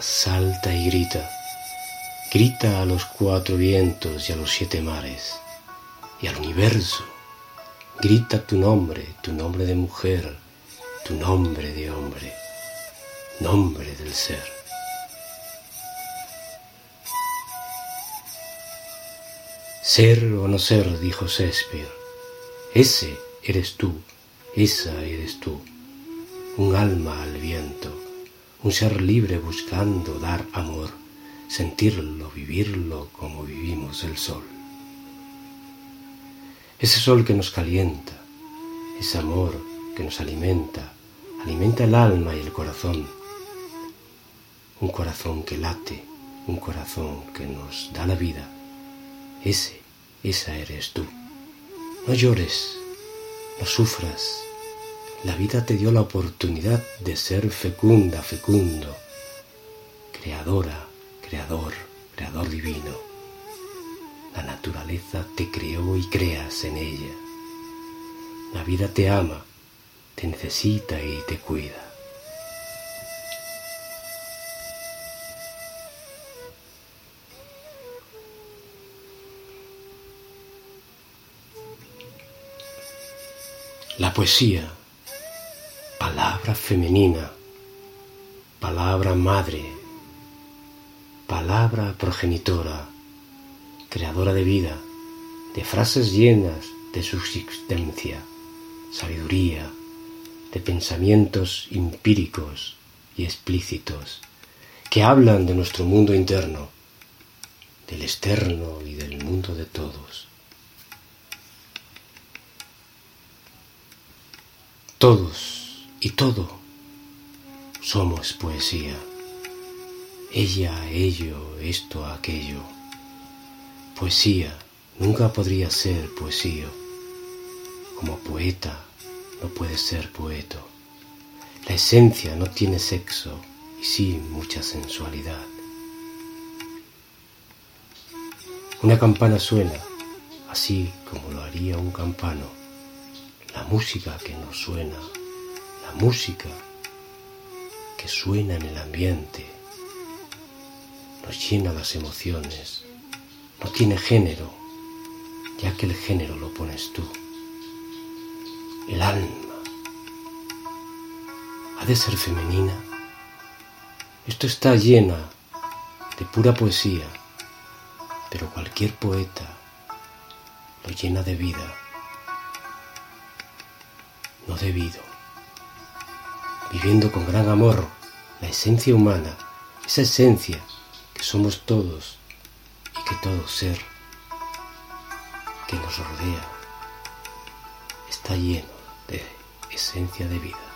Salta y grita. Grita a los cuatro vientos y a los siete mares y al universo. Grita tu nombre, tu nombre de mujer, tu nombre de hombre, nombre del ser. Ser o no ser, dijo Shakespeare. Ese eres tú, esa eres tú, un alma al viento, un ser libre buscando dar amor, sentirlo, vivirlo como vivimos el sol. Ese sol que nos calienta, ese amor que nos alimenta, alimenta el alma y el corazón. Un corazón que late, un corazón que nos da la vida. Ese, esa eres tú. No llores, no sufras. La vida te dio la oportunidad de ser fecunda, fecundo, creadora, creador, creador divino. La naturaleza te creó y creas en ella. La vida te ama, te necesita y te cuida. La poesía, palabra femenina, palabra madre, palabra progenitora, creadora de vida, de frases llenas de subsistencia, sabiduría, de pensamientos empíricos y explícitos que hablan de nuestro mundo interno, del externo y del mundo de todos. Todos y todo somos poesía. Ella, ello, esto, aquello. Poesía nunca podría ser poesía. Como poeta no puede ser poeta. La esencia no tiene sexo y sí mucha sensualidad. Una campana suena así como lo haría un campano. La música que nos suena, la música que suena en el ambiente, nos llena las emociones, no tiene género, ya que el género lo pones tú. El alma ha de ser femenina. Esto está llena de pura poesía, pero cualquier poeta lo llena de vida, no debido, viviendo con gran amor la esencia humana, esa esencia que somos todos y que todo ser que nos rodea está lleno de esencia de vida.